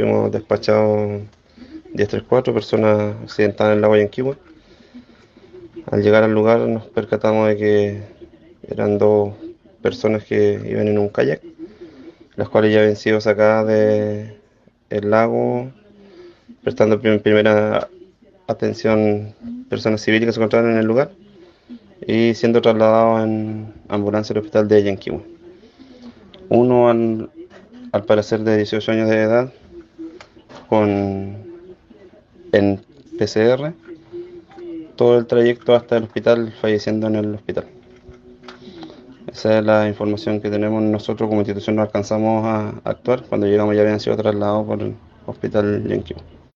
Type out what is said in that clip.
fuimos despachados 1034, personas accidentadas en el lago Yanquihue. Al llegar al lugar nos percatamos de que eran dos personas que iban en un kayak, las cuales ya habían sido sacadas del lago, prestando primera atención personas civiles que se encontraban en el lugar y siendo trasladados en ambulancia al hospital de Yanquihue. Uno al parecer de 18 años de edad con en PCR todo el trayecto hasta el hospital falleciendo en el hospital. Esa es la información que tenemos nosotros como institución no alcanzamos a actuar. Cuando llegamos ya habían sido trasladados por el hospital Yanquihue.